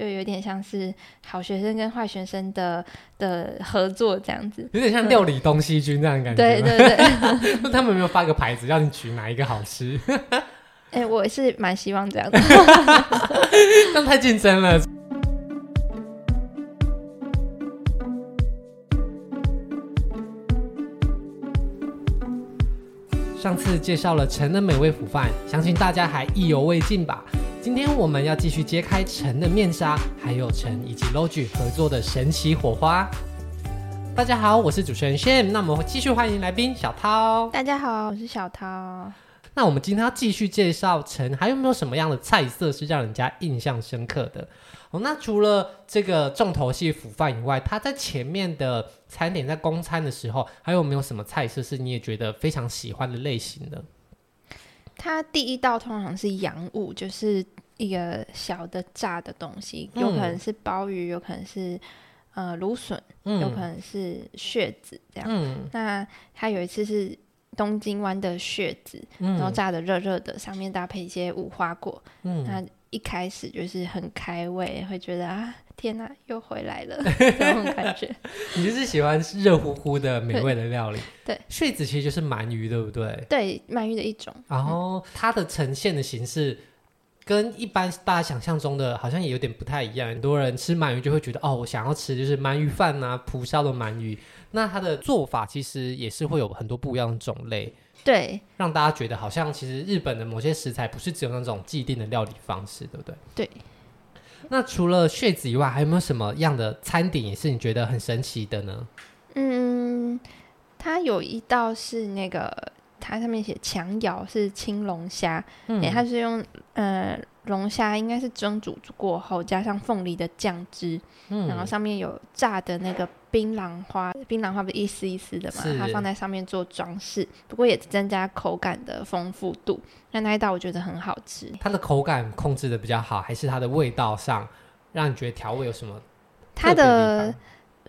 就有点像是好学生跟坏学生的的合作这样子，有点像料理东西君这样的感觉。对对对，他们有没有发个牌子让你取哪一个好吃？哎、欸，我是蛮希望这样的，这样太竞争了。上次介绍了陈的美味腐饭，相信大家还意犹未尽吧？今天我们要继续揭开陈的面纱，还有陈以及 Logi 合作的神奇火花。大家好，我是主持人 Shane，那我们继续欢迎来宾小涛。大家好，我是小涛。那我们今天要继续介绍陈，还有没有什么样的菜色是让人家印象深刻的？哦，那除了这个重头戏腐饭以外，他在前面的餐点在供餐的时候，还有没有什么菜色是你也觉得非常喜欢的类型的？他第一道通常是洋物，就是一个小的炸的东西，有可能是鲍鱼，有可能是呃芦笋，有可能是血子这样。嗯、那它有一次是东京湾的血子，然后炸的热热的，上面搭配一些无花果。嗯，那一开始就是很开胃，会觉得啊，天哪，又回来了 这种感觉。你就是喜欢热乎乎的美味的料理。对，睡子其实就是鳗鱼，对不对？对，鳗鱼的一种。然后它的呈现的形式跟一般大家想象中的好像也有点不太一样。很多人吃鳗鱼就会觉得，哦，我想要吃就是鳗鱼饭啊，蒲烧的鳗鱼。那它的做法其实也是会有很多不一样的种类。对，让大家觉得好像其实日本的某些食材不是只有那种既定的料理方式，对不对？对。那除了血子以外，还有没有什么样的餐点也是你觉得很神奇的呢？嗯，它有一道是那个，它上面写强咬是青龙虾，嗯，它是用呃龙虾应该是蒸煮过后加上凤梨的酱汁，嗯，然后上面有炸的那个。槟榔花，槟榔花不是一丝一丝的嘛？它放在上面做装饰，不过也增加口感的丰富度。那那一道我觉得很好吃。它的口感控制的比较好，还是它的味道上让你觉得调味有什么？它的。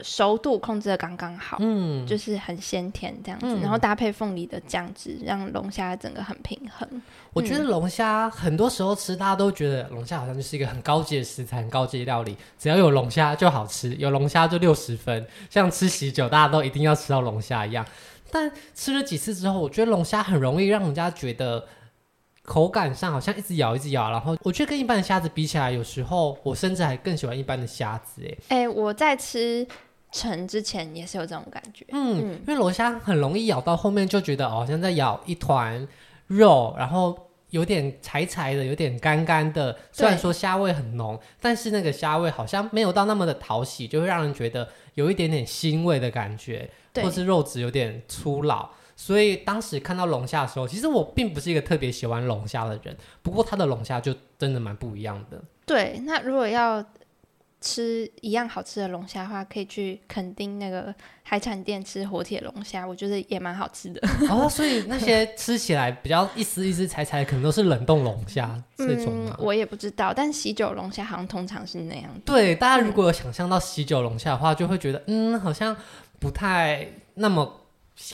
熟度控制的刚刚好，嗯，就是很鲜甜这样子，嗯、然后搭配凤梨的酱汁，让龙虾整个很平衡。我觉得龙虾很多时候吃，大家都觉得龙虾好像就是一个很高级的食材，很高级的料理，只要有龙虾就好吃，有龙虾就六十分，像吃喜酒大家都一定要吃到龙虾一样。但吃了几次之后，我觉得龙虾很容易让人家觉得口感上好像一直咬一直咬，然后我觉得跟一般的虾子比起来，有时候我甚至还更喜欢一般的虾子。哎，哎，我在吃。陈之前也是有这种感觉，嗯，嗯，因为龙虾很容易咬到后面就觉得哦，好像在咬一团肉，然后有点柴柴的，有点干干的。虽然说虾味很浓，但是那个虾味好像没有到那么的讨喜，就会让人觉得有一点点腥味的感觉，或是肉质有点粗老。所以当时看到龙虾的时候，其实我并不是一个特别喜欢龙虾的人，不过它的龙虾就真的蛮不一样的。对，那如果要。吃一样好吃的龙虾的话，可以去垦丁那个海产店吃活铁龙虾，我觉得也蛮好吃的。哦，所以那些吃起来比较一丝一丝柴柴，可能都是冷冻龙虾这种吗？嗯，我也不知道。但喜酒龙虾好像通常是那样。对，大家如果有想象到喜酒龙虾的话，就会觉得嗯，好像不太那么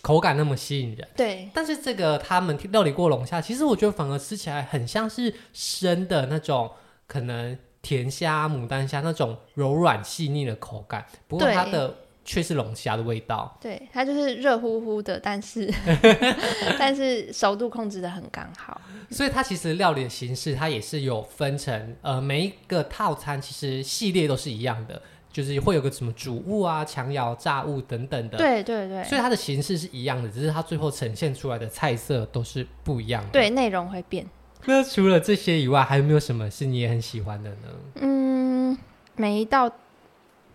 口感那么吸引人。对，但是这个他们料理过龙虾，其实我觉得反而吃起来很像是生的那种，可能。甜虾、牡丹虾那种柔软细腻的口感，不过它的却是龙虾的味道。对，它就是热乎乎的，但是 但是熟度控制的很刚好。所以它其实料理的形式，它也是有分成呃每一个套餐，其实系列都是一样的，就是会有个什么主物啊、强窑炸物等等的。对对对。所以它的形式是一样的，只是它最后呈现出来的菜色都是不一样的。对，内容会变。那除了这些以外，还有没有什么是你也很喜欢的呢？嗯，每一道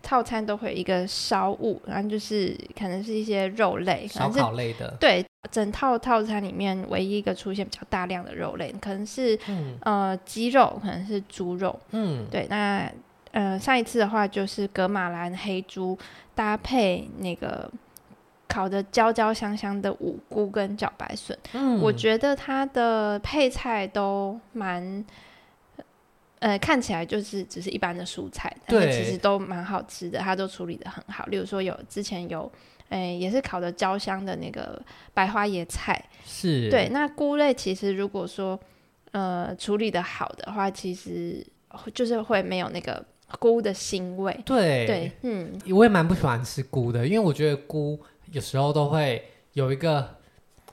套餐都会有一个烧物，然后就是可能是一些肉类，烧烤类的。对，整套套餐里面唯一一个出现比较大量的肉类，可能是、嗯、呃鸡肉，可能是猪肉。嗯，对。那呃上一次的话就是格马兰黑猪搭配那个。烤的焦焦香香的五菇跟茭白笋，嗯，我觉得它的配菜都蛮，呃，看起来就是只是一般的蔬菜，但是其实都蛮好吃的，它都处理得很好。例如说有之前有，哎、欸，也是烤的焦香的那个白花椰菜，是对。那菇类其实如果说呃处理得好的话，其实就是会没有那个。菇的腥味。对对，嗯，我也蛮不喜欢吃菇的，因为我觉得菇有时候都会有一个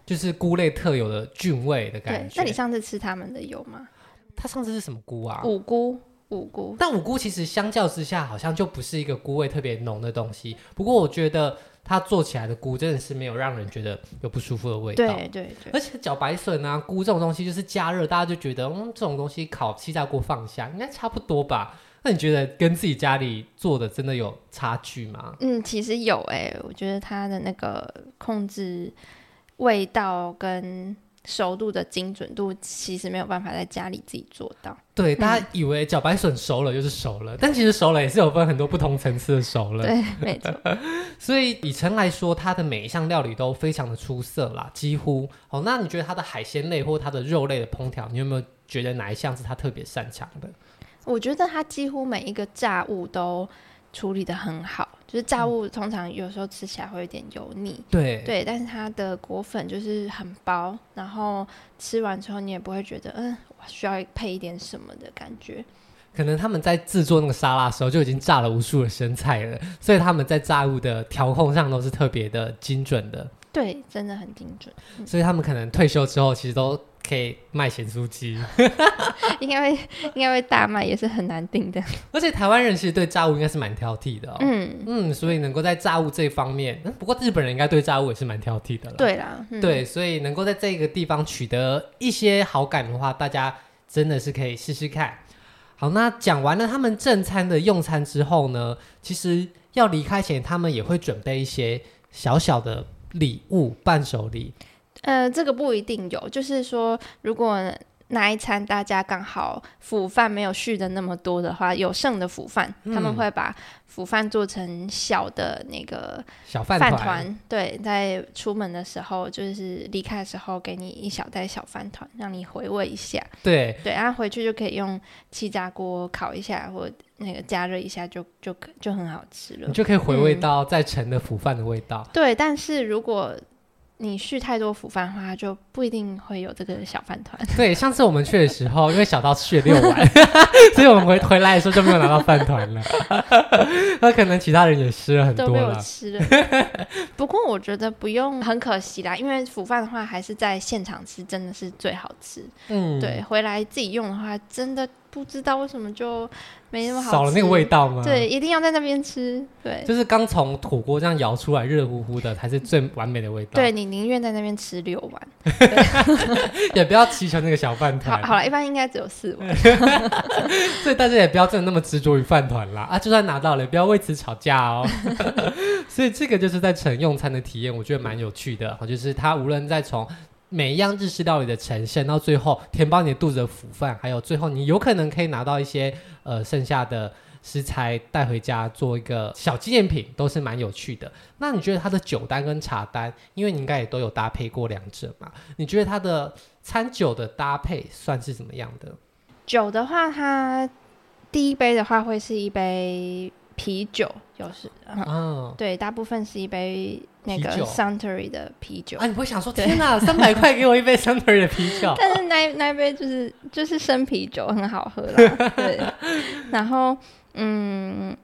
就是菇类特有的菌味的感觉。那你上次吃他们的有吗？他上次是什么菇啊？五菇。五菇，但五菇其实相较之下，好像就不是一个菇味特别浓的东西。不过我觉得它做起来的菇真的是没有让人觉得有不舒服的味道。对对对。而且茭白笋啊，菇这种东西就是加热，大家就觉得嗯，这种东西烤气炸锅放下应该差不多吧？那你觉得跟自己家里做的真的有差距吗？嗯，其实有哎、欸，我觉得它的那个控制味道跟。熟度的精准度其实没有办法在家里自己做到。对，大家以为茭白笋熟了就是熟了，嗯，但其实熟了也是有分很多不同层次的熟了。对，没错。所以以陈来说，他的每一项料理都非常的出色啦，几乎。哦，那你觉得他的海鲜类或他的肉类的烹调，你有没有觉得哪一项是他特别擅长的？我觉得它几乎每一个炸物都处理的很好，就是炸物通常有时候吃起来会有点油腻，对对，但是它的果粉就是很薄，然后吃完之后你也不会觉得嗯，需要配一点什么的感觉。可能他们在制作那个沙拉的时候就已经炸了无数的生菜了，所以他们在炸物的调控上都是特别的精准的。对，真的很精准。嗯。所以他们可能退休之后其实都。可以卖咸酥鸡，应该会应该会大卖，也是很难订的。而且台湾人其实对炸物应该是蛮挑剔的哦。嗯嗯，所以能够在炸物这一方面，不过日本人应该对炸物也是蛮挑剔的了。对啦，嗯、对，所以能够在这个地方取得一些好感的话，大家真的是可以试试看。好，那讲完了他们正餐的用餐之后呢，其实要离开前，他们也会准备一些小小的礼物，伴手礼。呃，这个不一定有，就是说，如果那一餐大家刚好腐饭没有续的那么多的话，有剩的腐饭，嗯，他们会把腐饭做成小的那个小饭团，对，在出门的时候，就是离开的时候，给你一小袋小饭团，让你回味一下。对对，然后回去就可以用气炸锅烤一下，或那个加热一下就，就就就很好吃了。你就可以回味到在盛的腐饭的味道。嗯。对，但是如果你续太多腐饭的话，就不一定会有这个小饭团。对，上次我们去的时候，因为小刀去了六碗，所以我们回回来的时候就没有拿到饭团了。那可能其他人也吃了很多了。都没有吃了。不过我觉得不用很可惜啦，因为腐饭的话还是在现场吃真的是最好吃。嗯，对，回来自己用的话，真的不知道为什么就。没那么好吃，少了那个味道吗？对，一定要在那边吃。对，就是刚从土锅这样摇出来，热乎乎的才是最完美的味道。对，你宁愿在那边吃六碗，也不要祈求那个小饭团。好，了，一般应该只有四碗。所以大家也不要真的那么执着于饭团啦啊！就算拿到了，也不要为此吵架哦。所以这个就是在盛用餐的体验，我觉得蛮有趣的。就是他无论在从每一样日式料理的呈现，到最后填饱你的肚子的腐饭，还有最后你有可能可以拿到一些呃剩下的食材带回家做一个小纪念品，都是蛮有趣的。那你觉得它的酒单跟茶单，因为你应该也都有搭配过两者嘛？你觉得它的餐酒的搭配算是怎么样的？酒的话，它第一杯的话会是一杯啤酒，就是嗯，嗯，对，大部分是一杯。那个 Suntory 的啤酒啊，你不会想说天哪，三百块给我一杯 Suntory 的啤酒？但是那那杯就是就是生啤酒，很好喝啦。对，然后嗯，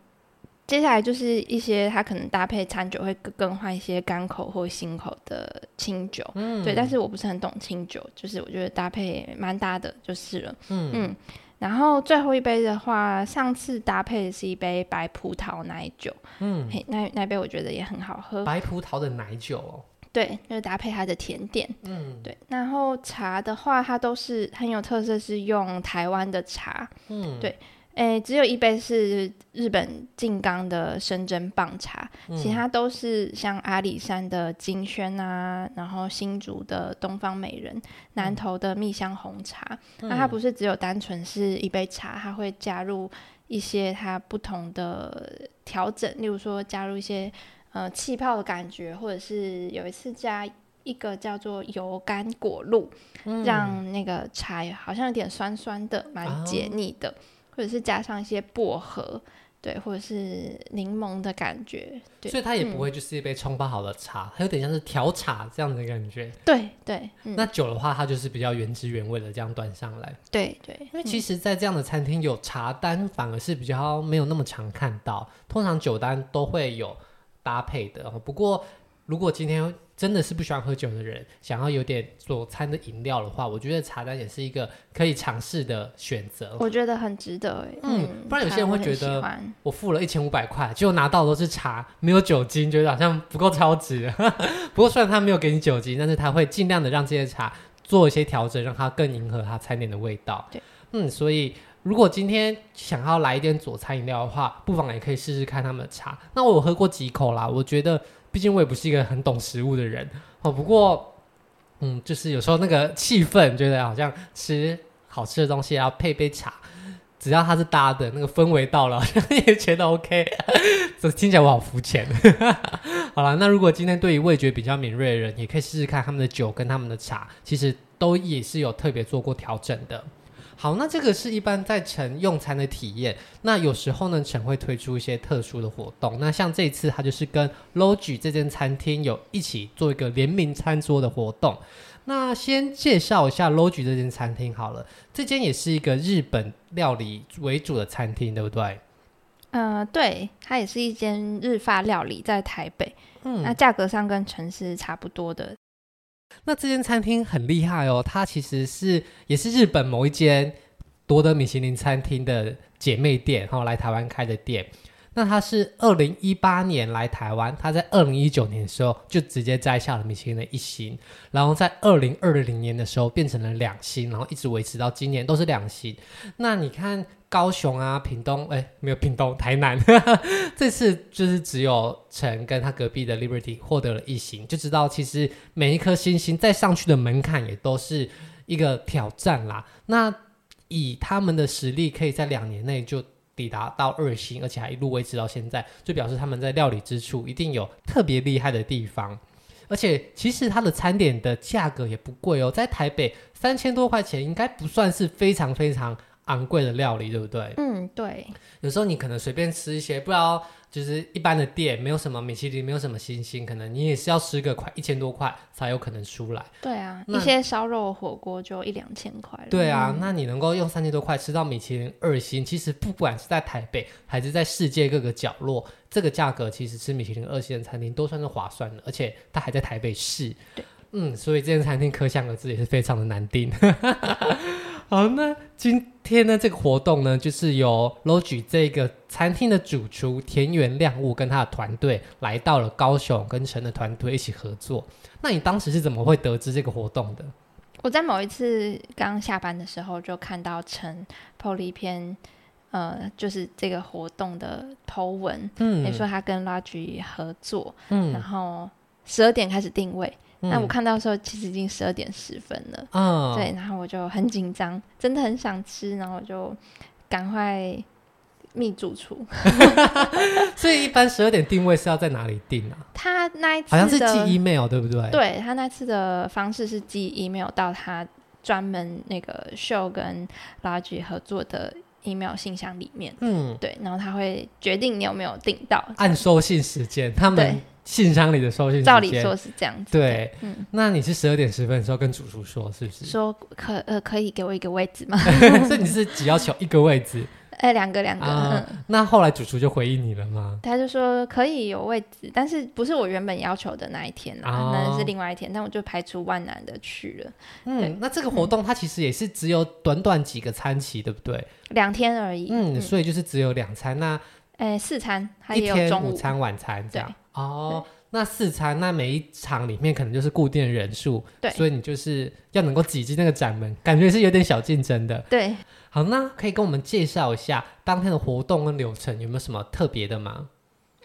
接下来就是一些它可能搭配餐酒会更换一些干口或新口的清酒。嗯，对，但是我不是很懂清酒，就是我觉得搭配蛮搭的，就是了。嗯嗯。然后最后一杯的话，上次搭配的是一杯白葡萄奶酒，嗯，嘿，那那杯我觉得也很好喝。白葡萄的奶酒哦，对，就是搭配它的甜点，嗯，对。然后茶的话，它都是很有特色，是用台湾的茶，嗯，对。诶，只有一杯是日本静冈的生蒸棒茶，嗯，其他都是像阿里山的金萱啊，然后新竹的东方美人，南投的蜜香红茶。嗯，那它不是只有单纯是一杯茶，它会加入一些它不同的调整，例如说加入一些呃气泡的感觉，或者是有一次加一个叫做油甘果露，嗯，让那个茶好像有点酸酸的，蛮解腻的。哦或者是加上一些薄荷。对，或者是柠檬的感觉，对，所以它也不会就是一杯冲泡好的茶，嗯、它有点像是调茶这样的感觉。对对，嗯、那酒的话，它就是比较原汁原味的这样端上来。对对，因为其实，在这样的餐厅有茶单，反而是比较没有那么常看到，通常酒单都会有搭配的。不过，如果今天真的是不喜欢喝酒的人，想要有点佐餐的饮料的话，我觉得茶单也是一个可以尝试的选择。我觉得很值得，嗯，不然有些人会觉得我付了一千五百块，结果拿到的都是茶，没有酒精，觉得好像不够超值。不过虽然他没有给你酒精，但是他会尽量的让这些茶做一些调整，让它更迎合它餐点的味道。对，嗯，所以如果今天想要来一点佐餐饮料的话，不妨也可以试试看他们的茶。那我有喝过几口啦，我觉得。毕竟我也不是一个很懂食物的人哦，不过，嗯，就是有时候那个气氛，觉得好像吃好吃的东西要配杯茶，只要它是搭的，那个氛围到了，也觉得 OK。这听起来我好肤浅。好了，那如果今天对于味觉比较敏锐的人，也可以试试看他们的酒跟他们的茶，其实都也是有特别做过调整的。好，那这个是一般在城用餐的体验。那有时候呢，城会推出一些特殊的活动。那像这一次，它就是跟 Logi 这间餐厅有一起做一个联名餐桌的活动。那先介绍一下 Logi 这间餐厅好了，这间也是一个日本料理为主的餐厅，对不对？呃，对，它也是一间日发料理，在台北。嗯，那价格上跟城市差不多的。那这间餐厅很厉害哦，它其实是也是日本某一间夺得米其林餐厅的姐妹店，然后来台湾开的店。那他是二零一八年来台湾，他在二零一九年的时候就直接摘下了米其林的一星，然后在二零二零年的时候变成了两星，然后一直维持到今年都是两星。那你看高雄啊、屏东，哎，没有屏东，台南，这次就是只有陈跟他隔壁的 Liberty 获得了一星，就知道其实每一颗星星再上去的门槛也都是一个挑战啦。那以他们的实力，可以在两年内就。抵达到二星，而且还一路维持到现在，就表示他们在料理之处一定有特别厉害的地方。而且其实它的餐点的价格也不贵哦，在台北三千多块钱应该不算是非常非常昂贵的料理，对不对？嗯，对。有时候你可能随便吃一些，不知道。就是一般的店，没有什么米其林，没有什么星星，可能你也是要吃个快一千多块才有可能出来。对啊，一些烧肉火锅就一两千块。对啊，嗯、那你能够用三千多块吃到米其林二星，其实不管是在台北还是在世界各个角落，这个价格其实吃米其林二星的餐厅都算是划算的，而且它还在台北市。对，嗯，所以这间餐厅可想而知也是非常的难订。好，那今天呢，这个活动呢，就是由 Logi 这个餐厅的主厨田园亮悟跟他的团队来到了高雄，跟陈的团队一起合作。那你当时是怎么会得知这个活动的？我在某一次刚下班的时候，就看到陈 PO 了一篇，呃，就是这个活动的 PO 文，嗯，也说他跟 Logi 合作，嗯，然后十二点开始定位。那我看到的时候，其实已经十二点十分了。嗯，对，然后我就很紧张，真的很想吃，然后我就赶快密主厨。所以一般十二点定位是要在哪里定啊？他那一次好像是寄 email 对不对？对，他那次的方式是寄 email 到他专门那个 show 跟 Logi 合作的 email 信箱里面。嗯，对，然后他会决定你有没有订到，按收信时间，他们。信箱里的收信，照理说是这样子。对，嗯，那你是十二点十分的时候跟主厨说，是不是？说可呃可以给我一个位置吗？所以你是只要求一个位置？哎，两个两个。嗯，那后来主厨就回应你了吗？他就说可以有位置，但是不是我原本要求的那一天啊，那是另外一天，但我就排除万难的去了。嗯，那这个活动它其实也是只有短短几个餐期，对不对？两天而已。嗯，所以就是只有两餐。那哎，四餐，还有中午、午餐、晚餐这样。哦，那四餐，那每一场里面可能就是固定人数，对，所以你就是要能够挤进那个展门，感觉是有点小竞争的。对，好，那可以跟我们介绍一下当天的活动跟流程，有没有什么特别的吗？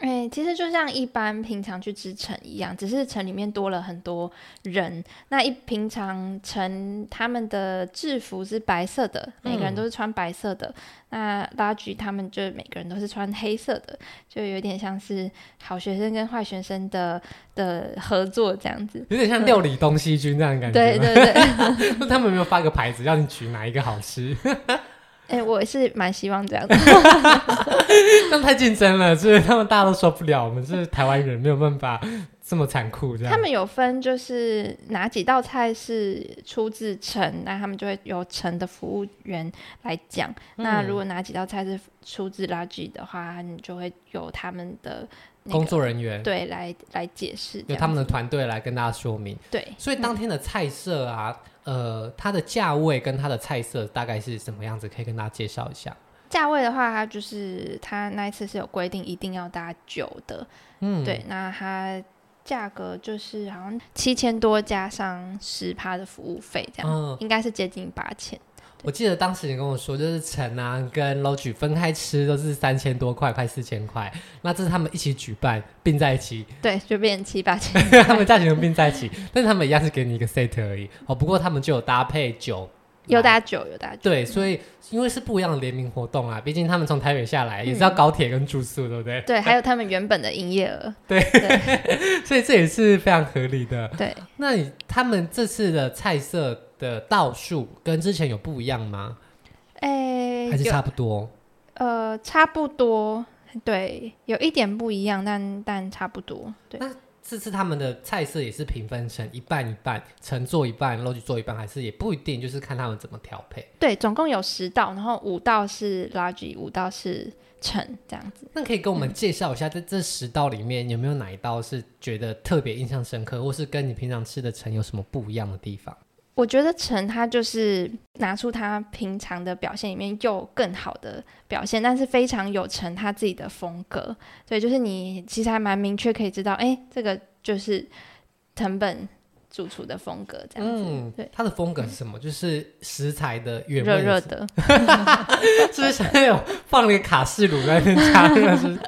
哎、欸，其实就像一般平常去吃城一样，只是城里面多了很多人。那一平常城他们的制服是白色的，每个人都是穿白色的。嗯、那 Logi 他们就每个人都是穿黑色的，就有点像是好学生跟坏学生的的合作这样子，有点像料理东西军这样的感觉。对对对，他们有没有发个牌子，让你取哪一个好吃？哎、欸，我是蛮希望这样的，这样太竞争了，所以他们大家都受不了。我们是台湾人，没有办法。这么残酷，这样。他们有分，就是哪几道菜是出自城，那他们就会由城的服务员来讲。嗯、那如果哪几道菜是出自 Logi 的话，你就会有他们的、那个、工作人员对来来解释，由他们的团队来跟大家说明。对，所以当天的菜色啊，嗯、呃，它的价位跟它的菜色大概是什么样子？可以跟大家介绍一下。价位的话，它就是它那一次是有规定一定要搭酒的。嗯，对，那它。价格就是好像七千多加上十趴的服务费，这样、嗯、应该是接近八千。我记得当时你跟我说，就是陈啊跟 Logi 分开吃都是三千多块，快四千块。那这是他们一起举办并在一起，对，就变成七八千。他们价钱并在一起，但是他们一样是给你一个 set 而已。哦，不过他们就有搭配酒。有搭酒，有搭酒。对，所以因为是不一样的联名活动啊，毕竟他们从台北下来也是要高铁跟住宿，对不对？对，还有他们原本的营业额。对，所以这也是非常合理的。对，那你他们这次的菜色的道数跟之前有不一样吗？哎，还是差不多？呃，差不多。对，有一点不一样，但但差不多。对。那这次他们的菜色也是平分成一半一半，陈做一半，Logi 做一半，还是也不一定，就是看他们怎么调配。对，总共有十道，然后五道是 large，五道是橙，这样子。那可以跟我们介绍一下，在这十道里面有没有哪一道是觉得特别印象深刻，或是跟你平常吃的橙有什么不一样的地方？我觉得陈他就是拿出他平常的表现里面又更好的表现，但是非常有陈他自己的风格。对，就是你其实还蛮明确可以知道，哎，这个就是藤本主厨的风格这样子。嗯，对，他的风格是什么？嗯、就是食材的原味，热热的，是不是现在有放了卡式炉在那边加热？是不是？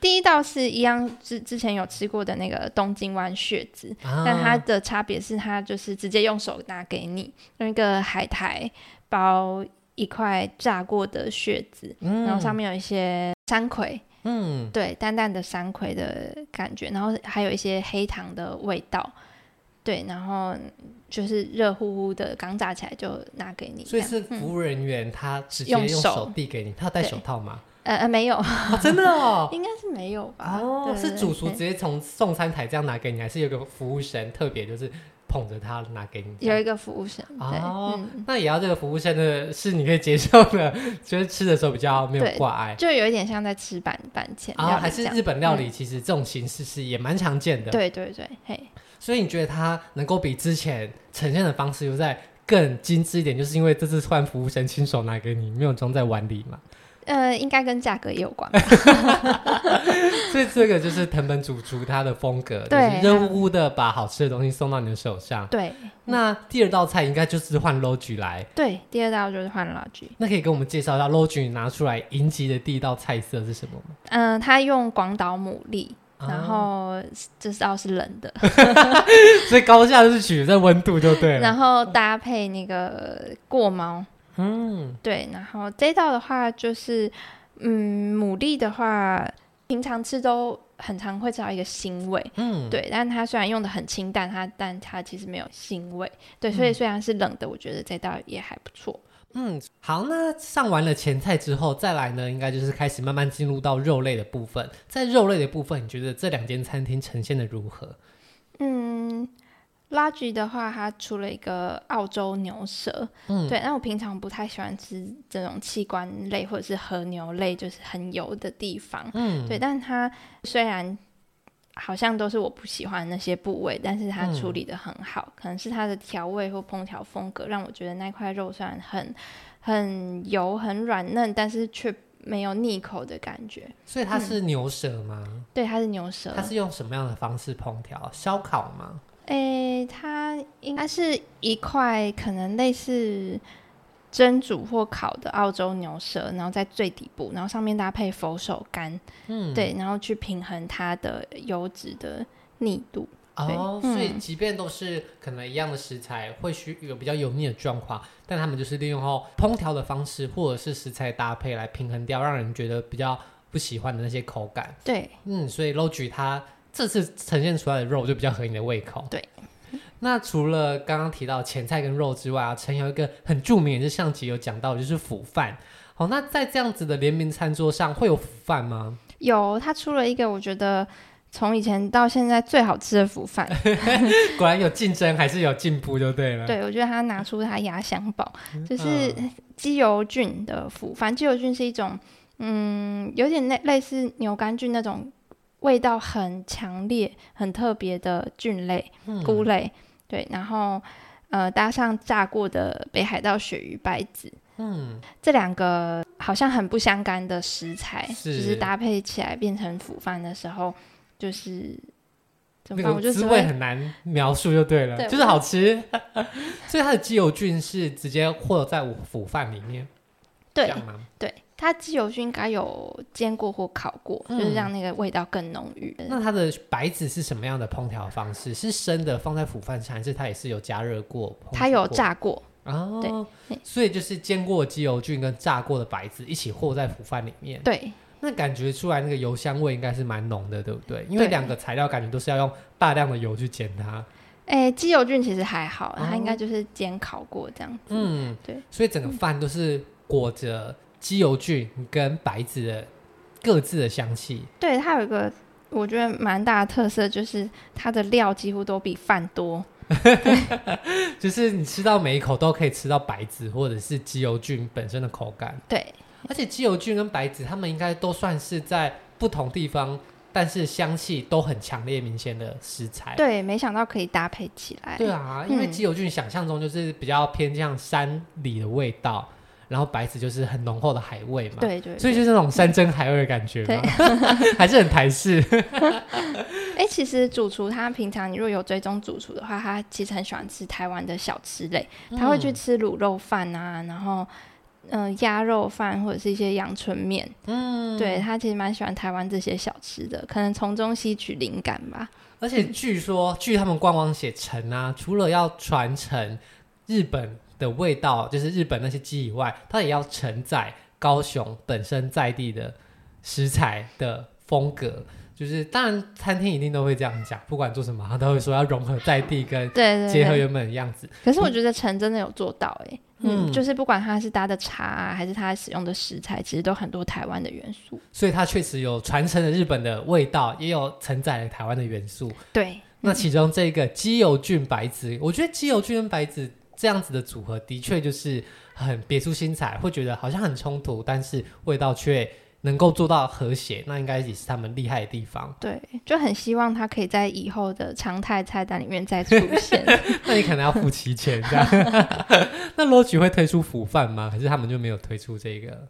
第一道是一样，之之前有吃过的那个东京湾血子，啊、但它的差别是它就是直接用手拿给你，用一个海苔包一块炸过的血子，嗯、然后上面有一些山葵，嗯，对，淡淡的山葵的感觉，然后还有一些黑糖的味道，对，然后就是热乎乎的，刚炸起来就拿给你，所以是服务人员他直接用手。递给你，他要戴手套吗？呃呃，没有、哦，真的哦，应该是没有吧？哦，对是主厨直接从送餐台这样拿给你，还是有个服务生特别就是捧着它拿给你？有一个服务生哦，嗯、那也要这个服务生的是你可以接受的，就是吃的时候比较没有挂碍，就有一点像在吃板板前啊，还是日本料理，其实这种形式是也蛮常见的。对对对，嘿，所以你觉得它能够比之前呈现的方式又在更精致一点，就是因为这次换服务生亲手拿给你，没有装在碗里嘛？呃，应该跟价格也有关，所以这个就是藤本主厨他的风格，对就是热乎乎的把好吃的东西送到你的手上。对，那第二道菜应该就是换 Logi 来。对，第二道就是换 Logi。那可以跟我们介绍一下 Logi 拿出来迎击的第一道菜色是什么吗？嗯、呃，他用广岛牡蛎，然后这道是冷的，所以高下就是取这温度就对了。然后搭配那个过猫。嗯，对，然后这道的话就是，嗯，牡蛎的话，平常吃都很常会吃到一个腥味，嗯，对，但它虽然用的很清淡，它但它其实没有腥味，对，所以虽然是冷的，我觉得这道也还不错。嗯，好，那上完了前菜之后，再来呢，应该就是开始慢慢进入到肉类的部分。在肉类的部分，你觉得这两间餐厅呈现的如何？嗯。Logi 的话，它出了一个澳洲牛舌，嗯，对。那我平常不太喜欢吃这种器官类或者是和牛类，就是很油的地方，嗯，对。但它虽然好像都是我不喜欢那些部位，但是它处理得很好，嗯、可能是它的调味或烹调风格让我觉得那块肉虽然很很油、很软嫩，但是却没有腻口的感觉。所以它是牛舌吗？嗯、对，它是牛舌。它是用什么样的方式烹调？烧烤吗？诶、欸，它应该是一块可能类似蒸煮或烤的澳洲牛舌，然后在最底部，然后上面搭配佛手柑，嗯，对，然后去平衡它的油脂的腻度。哦，所以即便都是可能一样的食材，会需有比较油腻的状况，但他们就是利用后烹调的方式，或者是食材搭配来平衡掉，让人觉得比较不喜欢的那些口感。对，嗯，所以 Logi 它。这次呈现出来的肉就比较合你的胃口。对，那除了刚刚提到前菜跟肉之外啊，陈有一个很著名，也是上集有讲到，就是腐饭。好，那在这样子的联名餐桌上会有腐饭吗？有，他出了一个我觉得从以前到现在最好吃的腐饭。果然有竞争还是有进步就对了。对，我觉得他拿出他压箱宝，就是鸡油菌的腐饭。鸡油菌是一种，嗯，有点类类似牛肝菌那种味道很强烈、很特别的菌类、菇类。嗯、对，然后呃搭上炸过的北海道鳕鱼白子。嗯，这两个好像很不相干的食材，是就是搭配起来变成腐饭的时候，就是怎么讲？滋味很难描述，就对了，对就是好吃。所以它的鸡油菌是直接和在腐饭里面，对对，它鸡油菌应该有煎过或烤过，嗯、就是让那个味道更浓郁。那它的白子是什么样的烹调方式？是生的放在腐饭上，还是它也是有加热过？它有炸过。哦，对，所以就是煎过鸡油菌跟炸过的白子一起和在腐饭里面。对，那感觉出来那个油香味应该是蛮浓的，对不对？因为两个材料感觉都是要用大量的油去煎它。哎，鸡油菌其实还好，它应该就是煎烤过这样子。嗯，对。所以整个饭都是裹着鸡油菌跟白子的各自的香气。对，它有一个我觉得蛮大的特色，就是它的料几乎都比饭多。就是你吃到每一口都可以吃到白子或者是鸡油菌本身的口感。对，而且鸡油菌跟白子，它们应该都算是在不同地方，但是香气都很强烈明显的食材。对，没想到可以搭配起来。对啊，因为鸡油菌想象中就是比较偏向山里的味道。然后白子就是很浓厚的海味嘛，对，对对，所以就是那种山珍海味的感觉嘛，对。还是很台式。哎、欸，其实主厨他平常你如果有追踪主厨的话，他其实很喜欢吃台湾的小吃类，他会去吃卤肉饭啊，然后嗯鸭肉饭或者是一些阳春面，嗯，对，他其实蛮喜欢台湾这些小吃的，可能从中吸取灵感吧。而且据说，据他们官网写成啊，除了要传承日本。的味道就是日本那些鸡以外，它也要承载高雄本身在地的食材的风格。就是当然餐厅一定都会这样讲，不管做什么，他都会说要融合在地跟结合原本的样子。对对对，可是我觉得陈真的有做到哎、欸，嗯，嗯，就是不管他是搭的茶啊，还是他使用的食材，其实都很多台湾的元素。所以它确实有传承了日本的味道，也有承载了台湾的元素。对，那其中这个鸡油菌白子，我觉得鸡油菌跟白子。这样子的组合的确就是很别出心裁，会觉得好像很冲突，但是味道却能够做到和谐，那应该也是他们厉害的地方。对，就很希望他可以在以后的常态菜单里面再出现。那你可能要付齐钱这样。那 Lodge 会推出腐饭吗？还是他们就没有推出这个？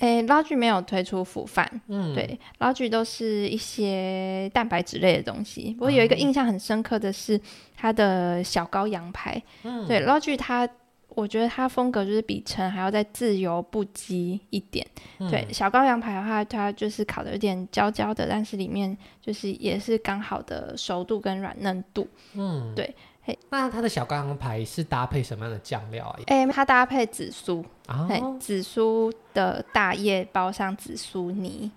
诶，Lodge 没有推出腐饭，嗯，对，Lodge 都是一些蛋白质类的东西。不过有一个印象很深刻的是它的小羔羊排，嗯，对，Lodge 它，我觉得它风格就是比陈还要再自由不羁一点。嗯、对，小羔羊排的话，它就是烤的有点焦焦的，但是里面就是也是刚好的熟度跟软嫩度，嗯，对。嘿，那它的小羔羊排是搭配什么样的酱料啊？哎、欸，它搭配紫苏，哦，紫苏的大叶包上紫苏泥，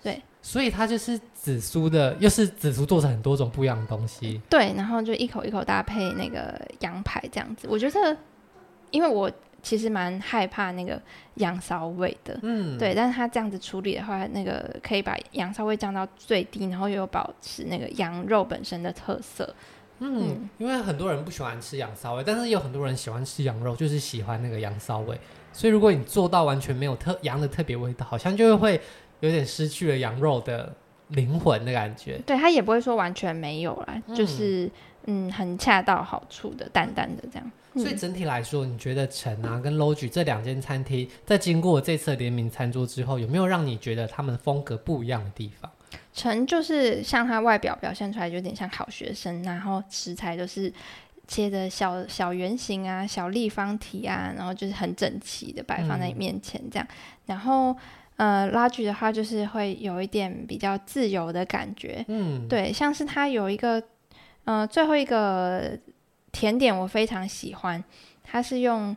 对，所以它就是紫苏的，又是紫苏做成很多种不一样的东西，对，然后就一口一口搭配那个羊排这样子。我觉得，因为我其实蛮害怕那个羊骚味的，嗯，对，但是它这样子处理的话，那个可以把羊骚味降到最低，然后又保持那个羊肉本身的特色。嗯，因为很多人不喜欢吃羊骚味，但是有很多人喜欢吃羊肉，就是喜欢那个羊骚味。所以如果你做到完全没有特羊的特别味道，好像就会有点失去了羊肉的灵魂的感觉。对，它也不会说完全没有啦，嗯、就是嗯，很恰到好处的淡淡的这样。嗯、所以整体来说，你觉得陈啊跟 Lodge 这两间餐厅在经过这次联名餐桌之后，有没有让你觉得他们风格不一样的地方？陈就是像他外表表现出来，就有点像好学生，然后食材都是切的小小圆形啊、小立方体啊，然后就是很整齐的摆放在你面前这样。嗯、然后呃，Lodge 的话就是会有一点比较自由的感觉，嗯，对，像是它有一个呃最后一个甜点我非常喜欢，它是用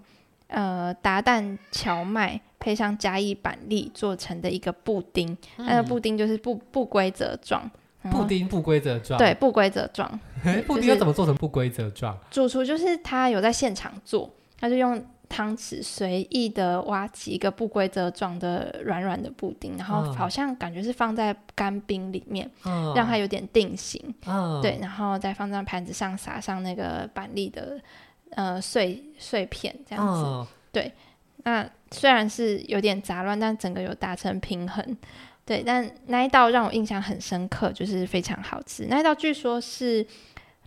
呃达旦荞麦。配上加一板栗做成的一个布丁，那个布丁就是不不规则状，布丁不规则状，对，不规则状。布丁要怎么做成不规则状？主厨就是他有在现场做，他就用汤匙随意的挖起一个不规则状的软软的布丁，然后好像感觉是放在干冰里面，嗯、让它有点定型。嗯、对，然后再放在盘子上，撒上那个板栗的呃碎碎片，这样子。嗯、对，那虽然是有点杂乱，但整个有达成平衡。对，但那一道让我印象很深刻，就是非常好吃。那一道据说是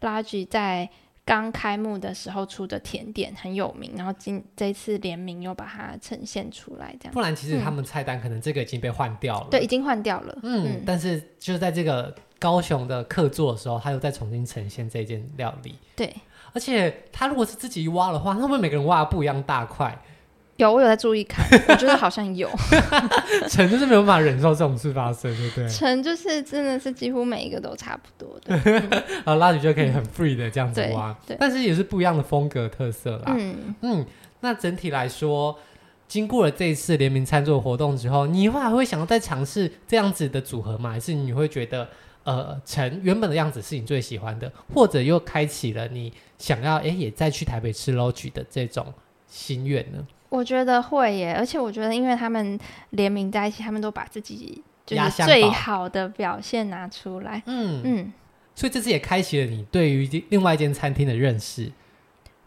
Lodge 在刚开幕的时候出的甜点，很有名。然后今这次联名又把它呈现出来，这样。不然其实他们菜单可能这个已经被换掉了。对，已经换掉了。嗯，嗯，但是就在这个高雄的客座的时候，他又再重新呈现这件料理。对，而且他如果是自己挖的话，他会不会每个人挖的不一样大块？有，我有在注意看，我觉得好像有。陈就是没有办法忍受这种事发生，对不对？陈就是真的是几乎每一个都差不多的，然后拉举就可以很 free 的这样子挖，对，但是也是不一样的风格特色啦。嗯嗯，那整体来说，经过了这一次联名餐桌活动之后，你以后还会想要再尝试这样子的组合吗？还是你会觉得，呃，陈原本的样子是你最喜欢的，或者又开启了你想要哎也再去台北吃 Lodge 的这种心愿呢？我觉得会耶，而且我觉得，因为他们联名在一起，他们都把自己就是最好的表现拿出来。嗯嗯，所以这次也开启了你对于另外一间餐厅的认识。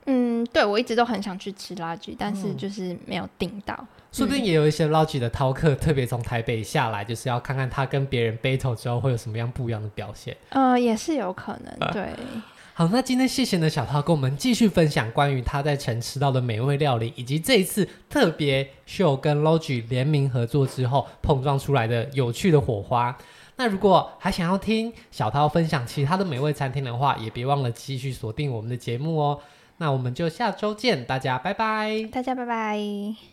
嗯，对，我一直都很想去吃 Lodge，但是就是没有订到。嗯、说不定也有一些 Lodge 的饕客特别从台北下来，就是要看看他跟别人 battle 之后会有什么样不一样的表现。呃，也是有可能，对。好，那今天谢谢呢小涛跟我们继续分享关于他在城吃到的美味料理，以及这一次特别秀跟 Lodge 联名合作之后碰撞出来的有趣的火花。那如果还想要听小涛分享其他的美味餐厅的话，也别忘了继续锁定我们的节目哦。那我们就下周见，大家拜拜，大家拜拜。